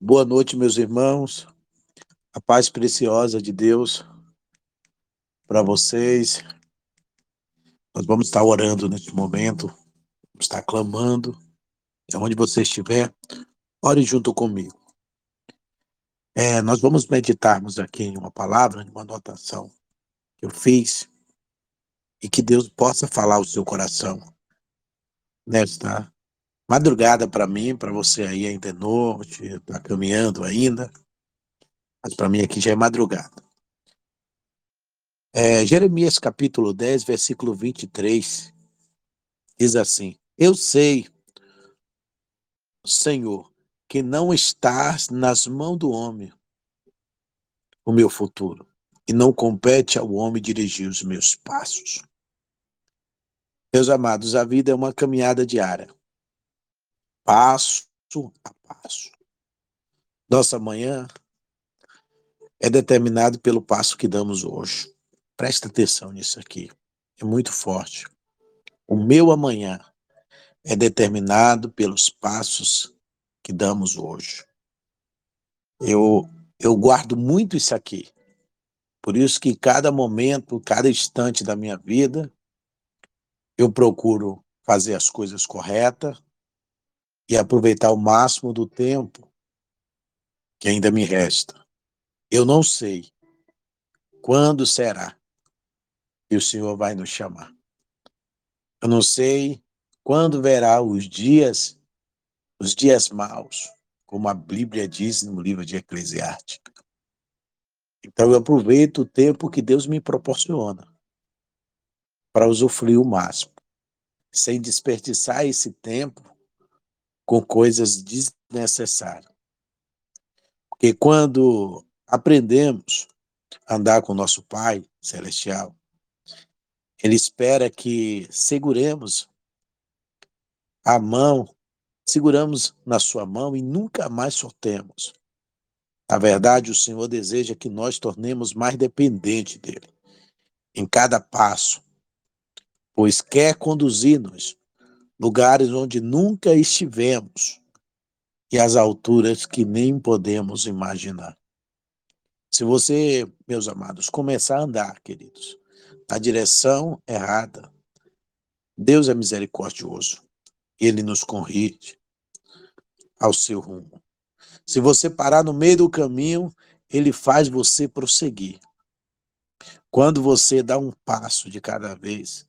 Boa noite, meus irmãos. A paz preciosa de Deus para vocês. Nós vamos estar orando neste momento, vamos estar clamando. E onde você estiver, ore junto comigo. É, nós vamos meditarmos aqui em uma palavra, em uma anotação que eu fiz, e que Deus possa falar ao seu coração nesta madrugada para mim, para você aí ainda é noite, está caminhando ainda, mas para mim aqui já é madrugada. É, Jeremias capítulo 10, versículo 23, diz assim: Eu sei, Senhor, que não estás nas mãos do homem o meu futuro, e não compete ao homem dirigir os meus passos. Meus amados, a vida é uma caminhada diária passo a passo. Nossa manhã é determinado pelo passo que damos hoje. Presta atenção nisso aqui. É muito forte. O meu amanhã é determinado pelos passos que damos hoje. Eu, eu guardo muito isso aqui. Por isso que cada momento, cada instante da minha vida, eu procuro fazer as coisas corretas, e aproveitar o máximo do tempo que ainda me resta. Eu não sei quando será que o Senhor vai nos chamar. Eu não sei quando verá os dias, os dias maus, como a Bíblia diz no livro de Eclesiastes. Então eu aproveito o tempo que Deus me proporciona para usufruir o máximo, sem desperdiçar esse tempo com coisas desnecessárias. Porque quando aprendemos a andar com nosso Pai Celestial, Ele espera que seguremos a mão, seguramos na sua mão e nunca mais soltemos. Na verdade, o Senhor deseja que nós tornemos mais dependente dele em cada passo, pois quer conduzir-nos lugares onde nunca estivemos e as alturas que nem podemos imaginar. Se você, meus amados, começar a andar, queridos, na direção errada, Deus é misericordioso. Ele nos corrige ao seu rumo. Se você parar no meio do caminho, ele faz você prosseguir. Quando você dá um passo de cada vez,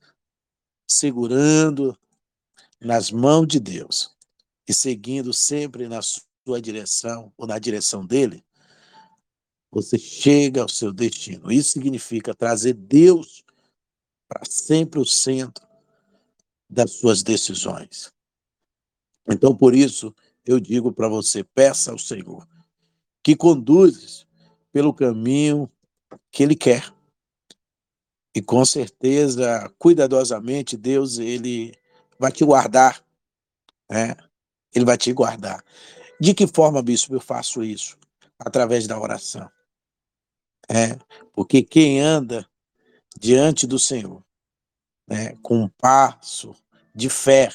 segurando nas mãos de Deus e seguindo sempre na sua direção ou na direção dele, você chega ao seu destino. Isso significa trazer Deus para sempre o centro das suas decisões. Então, por isso, eu digo para você: peça ao Senhor que conduzes pelo caminho que Ele quer. E com certeza, cuidadosamente, Deus ele vai te guardar. Né? Ele vai te guardar. De que forma, bispo, eu faço isso? Através da oração. É, porque quem anda diante do Senhor, né, com um passo de fé,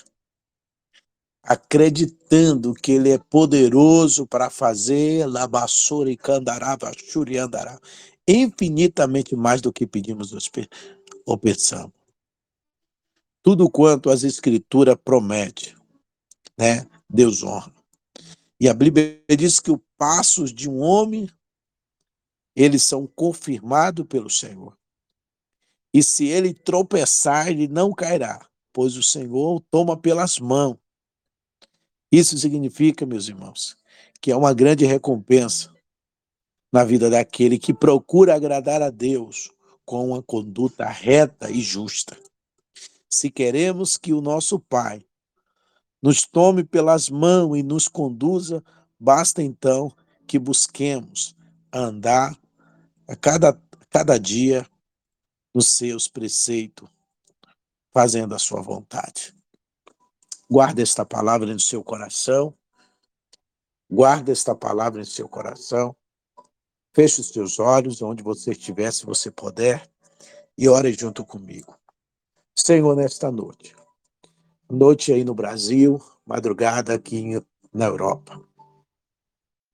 acreditando que Ele é poderoso para fazer labassura e candarava, andará, infinitamente mais do que pedimos ou pensamos tudo quanto as escrituras promete, né? Deus honra. E a Bíblia diz que os passos de um homem eles são confirmados pelo Senhor. E se ele tropeçar, ele não cairá, pois o Senhor o toma pelas mãos. Isso significa, meus irmãos, que é uma grande recompensa na vida daquele que procura agradar a Deus com uma conduta reta e justa. Se queremos que o nosso Pai nos tome pelas mãos e nos conduza, basta então que busquemos andar a cada, cada dia nos seus preceitos, fazendo a sua vontade. Guarda esta palavra no seu coração. Guarda esta palavra em seu coração. Feche os seus olhos onde você estiver, se você puder, e ore junto comigo. Senhor, nesta noite, noite aí no Brasil, madrugada aqui na Europa.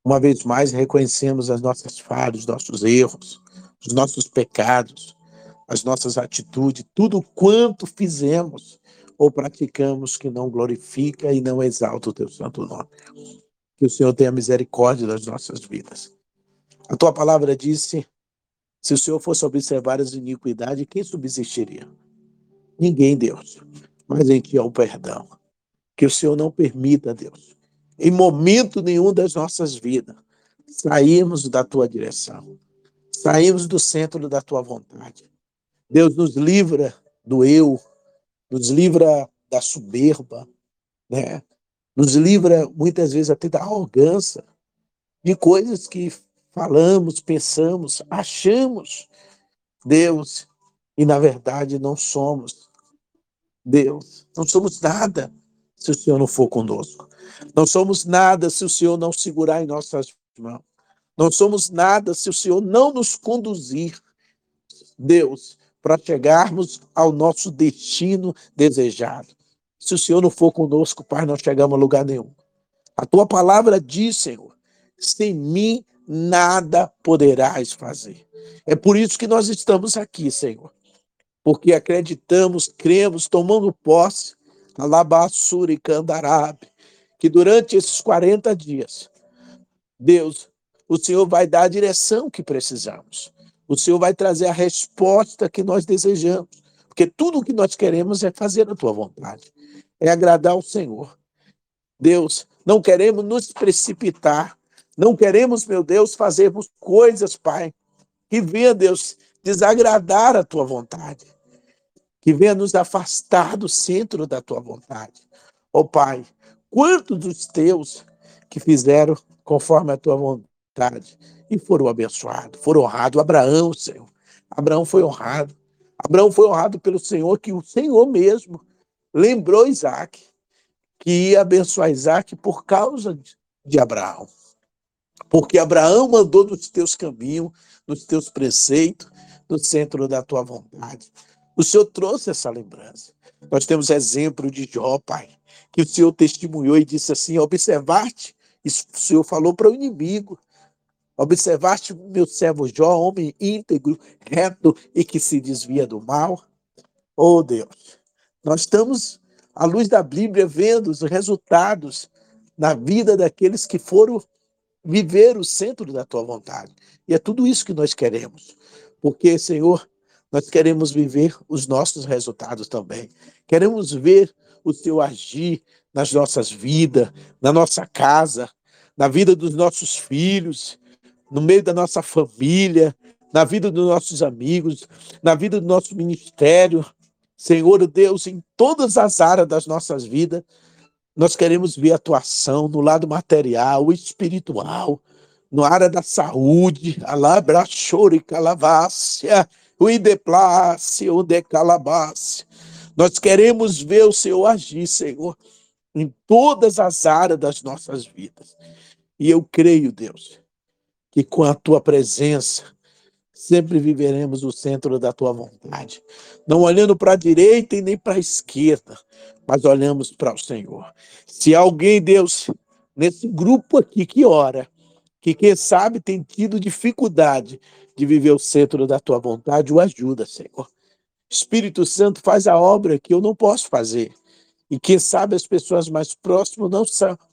Uma vez mais, reconhecemos as nossas falhas, os nossos erros, os nossos pecados, as nossas atitudes, tudo quanto fizemos ou praticamos que não glorifica e não exalta o teu santo nome. Que o Senhor tenha misericórdia das nossas vidas. A tua palavra disse: se o Senhor fosse observar as iniquidades, quem subsistiria? Ninguém, Deus. Mas em ti há o perdão. Que o Senhor não permita, Deus, em momento nenhum das nossas vidas, sairmos da tua direção, sairmos do centro da tua vontade. Deus nos livra do eu, nos livra da soberba, né? Nos livra muitas vezes até da arrogância, de coisas que falamos, pensamos, achamos Deus e na verdade não somos Deus. Não somos nada se o Senhor não for conosco. Não somos nada se o Senhor não segurar em nossas mãos. Não somos nada se o Senhor não nos conduzir. Deus, para chegarmos ao nosso destino desejado. Se o Senhor não for conosco, Pai, não chegamos a lugar nenhum. A tua palavra diz, Senhor, sem mim nada poderás fazer. É por isso que nós estamos aqui, Senhor. Porque acreditamos, cremos, tomando posse, alabassura e candarabe, que durante esses 40 dias, Deus, o Senhor vai dar a direção que precisamos. O Senhor vai trazer a resposta que nós desejamos. Porque tudo o que nós queremos é fazer a tua vontade, é agradar ao Senhor. Deus, não queremos nos precipitar, não queremos, meu Deus, fazermos coisas, Pai, que venha, Deus, desagradar a tua vontade, que venha nos afastar do centro da tua vontade. Ó oh, Pai, quantos dos teus que fizeram conforme a tua vontade e foram abençoados, foram honrados. Abraão, Senhor. Abraão foi honrado. Abraão foi honrado pelo Senhor, que o Senhor mesmo lembrou Isaac, que ia abençoar Isaac por causa de Abraão. Porque Abraão mandou nos teus caminhos, nos teus preceitos, no centro da tua vontade. O Senhor trouxe essa lembrança. Nós temos exemplo de Jó, Pai, que o Senhor testemunhou e disse assim: observar-te. Isso o Senhor falou para o inimigo. Observaste meu servo Jó, homem íntegro, reto e que se desvia do mal? Oh Deus, nós estamos, à luz da Bíblia, vendo os resultados na vida daqueles que foram viver o centro da tua vontade. E é tudo isso que nós queremos. Porque, Senhor, nós queremos viver os nossos resultados também. Queremos ver o Teu agir nas nossas vidas, na nossa casa, na vida dos nossos filhos, no meio da nossa família, na vida dos nossos amigos, na vida do nosso ministério. Senhor Deus, em todas as áreas das nossas vidas, nós queremos ver atuação no lado material, espiritual, na área da saúde, alabrachore calavácia, o ideplácia, o decalabasse. Nós queremos ver o Senhor agir, Senhor, em todas as áreas das nossas vidas. E eu creio, Deus, que com a tua presença sempre viveremos o centro da tua vontade, não olhando para a direita e nem para a esquerda, mas olhamos para o Senhor. Se alguém, Deus, nesse grupo aqui que ora, que quem sabe tem tido dificuldade de viver o centro da tua vontade, o ajuda, Senhor. Espírito Santo faz a obra que eu não posso fazer. E quem sabe as pessoas mais próximas não,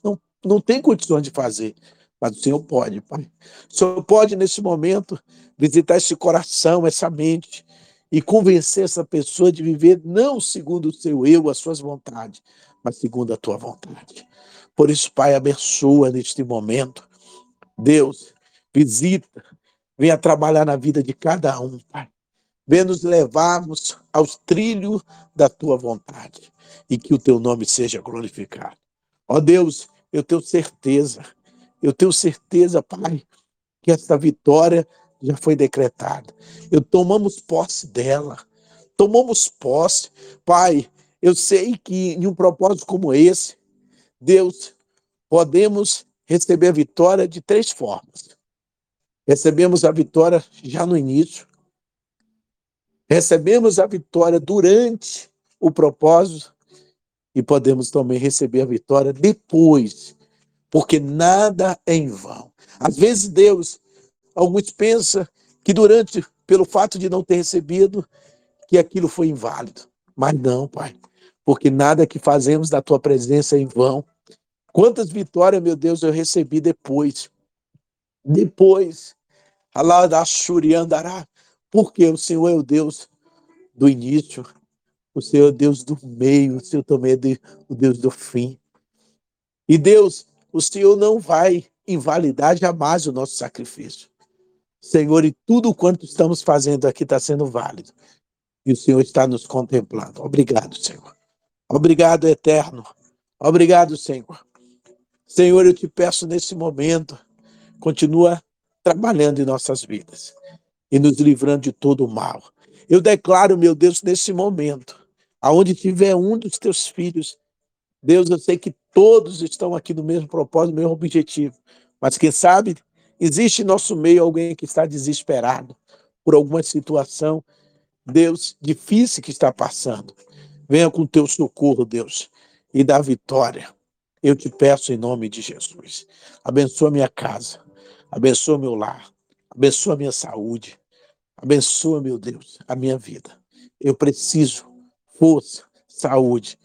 não, não têm condições de fazer. Mas o Senhor pode, Pai. O Senhor pode, nesse momento, visitar esse coração, essa mente, e convencer essa pessoa de viver não segundo o seu eu, as suas vontades, mas segundo a tua vontade. Por isso, Pai, abençoa neste momento. Deus, visita, venha trabalhar na vida de cada um, Pai. Venha nos levarmos aos trilhos da tua vontade e que o teu nome seja glorificado. Ó Deus, eu tenho certeza eu tenho certeza, Pai, que esta vitória já foi decretada. Eu tomamos posse dela. Tomamos posse. Pai, eu sei que em um propósito como esse, Deus, podemos receber a vitória de três formas. Recebemos a vitória já no início. Recebemos a vitória durante o propósito e podemos também receber a vitória depois porque nada é em vão. Às vezes Deus, alguns pensam que durante, pelo fato de não ter recebido, que aquilo foi inválido. Mas não, Pai, porque nada que fazemos da tua presença é em vão. Quantas vitórias, meu Deus, eu recebi depois. Depois. Allah da Shuriandará. Porque o Senhor é o Deus do início, o Senhor é o Deus do meio, o Senhor também é o Deus do fim. E Deus, o Senhor não vai invalidar jamais o nosso sacrifício. Senhor, e tudo quanto estamos fazendo aqui está sendo válido. E o Senhor está nos contemplando. Obrigado, Senhor. Obrigado, eterno. Obrigado, Senhor. Senhor, eu te peço nesse momento, continua trabalhando em nossas vidas e nos livrando de todo o mal. Eu declaro, meu Deus, nesse momento, aonde tiver um dos teus filhos, Deus, eu sei que todos estão aqui no mesmo propósito, no mesmo objetivo, mas quem sabe existe em nosso meio alguém que está desesperado por alguma situação, Deus, difícil que está passando. Venha com teu socorro, Deus, e dá vitória. Eu te peço em nome de Jesus. Abençoa minha casa, abençoa meu lar, abençoa minha saúde, abençoa, meu Deus, a minha vida. Eu preciso força, saúde,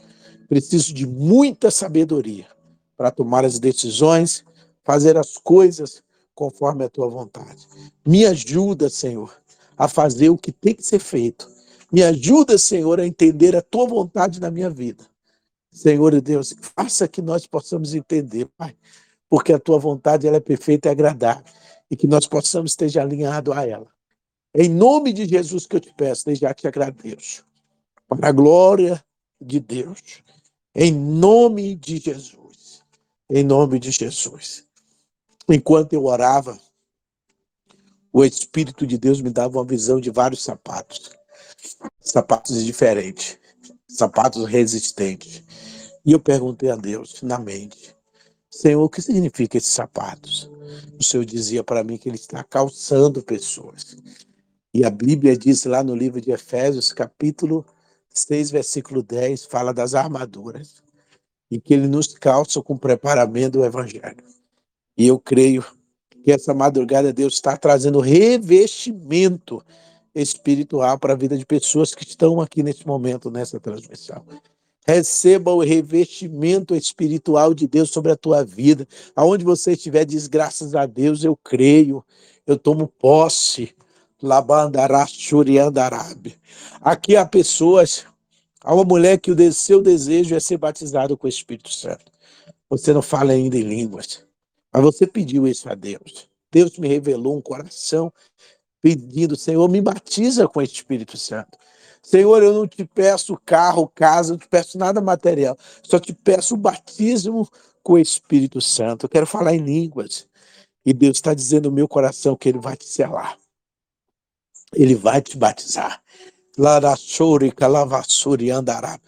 preciso de muita sabedoria para tomar as decisões, fazer as coisas conforme a tua vontade. Me ajuda, Senhor, a fazer o que tem que ser feito. Me ajuda, Senhor, a entender a tua vontade na minha vida. Senhor Deus, faça que nós possamos entender, Pai, porque a tua vontade ela é perfeita e agradável e que nós possamos esteja alinhado a ela. Em nome de Jesus que eu te peço, desde já te agradeço. Para a glória de Deus. Em nome de Jesus. Em nome de Jesus. Enquanto eu orava, o Espírito de Deus me dava uma visão de vários sapatos. Sapatos diferentes. Sapatos resistentes. E eu perguntei a Deus na mente, Senhor, o que significa esses sapatos? O Senhor dizia para mim que ele está calçando pessoas. E a Bíblia diz lá no livro de Efésios, capítulo 6, versículo 10, fala das armaduras. E que ele nos calça com o preparamento do Evangelho. E eu creio que essa madrugada Deus está trazendo revestimento espiritual para a vida de pessoas que estão aqui nesse momento, nessa transmissão. Receba o revestimento espiritual de Deus sobre a tua vida. Aonde você estiver, diz graças a Deus, eu creio, eu tomo posse. Aqui há pessoas, há uma mulher que o seu desejo é ser batizado com o Espírito Santo. Você não fala ainda em línguas, mas você pediu isso a Deus. Deus me revelou um coração pedindo, Senhor, me batiza com o Espírito Santo. Senhor, eu não te peço carro, casa, não te peço nada material, só te peço o batismo com o Espírito Santo. Eu quero falar em línguas. E Deus está dizendo no meu coração que Ele vai te selar. Ele vai te batizar. Larassurica, lavassuri, andará.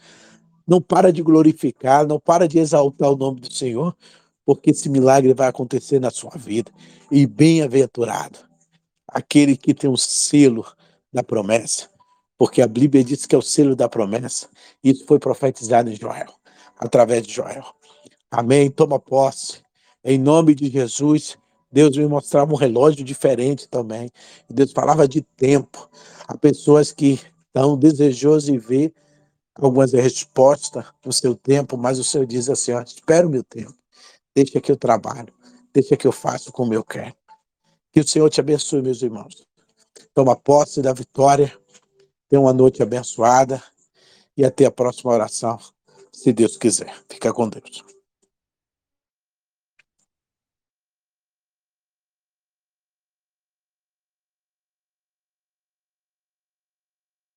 Não para de glorificar, não para de exaltar o nome do Senhor, porque esse milagre vai acontecer na sua vida. E bem-aventurado aquele que tem o selo da promessa porque a Bíblia diz que é o selo da promessa. Isso foi profetizado em Joel, através de Joel. Amém? Toma posse. Em nome de Jesus, Deus me mostrava um relógio diferente também. Deus falava de tempo. Há pessoas que estão desejosas de ver algumas respostas no seu tempo, mas o Senhor diz assim: ó, espera o meu tempo, deixa que eu trabalho, deixa que eu faço como eu quero. Que o Senhor te abençoe, meus irmãos. Toma posse da vitória Tenha uma noite abençoada e até a próxima oração, se Deus quiser. Fica com Deus.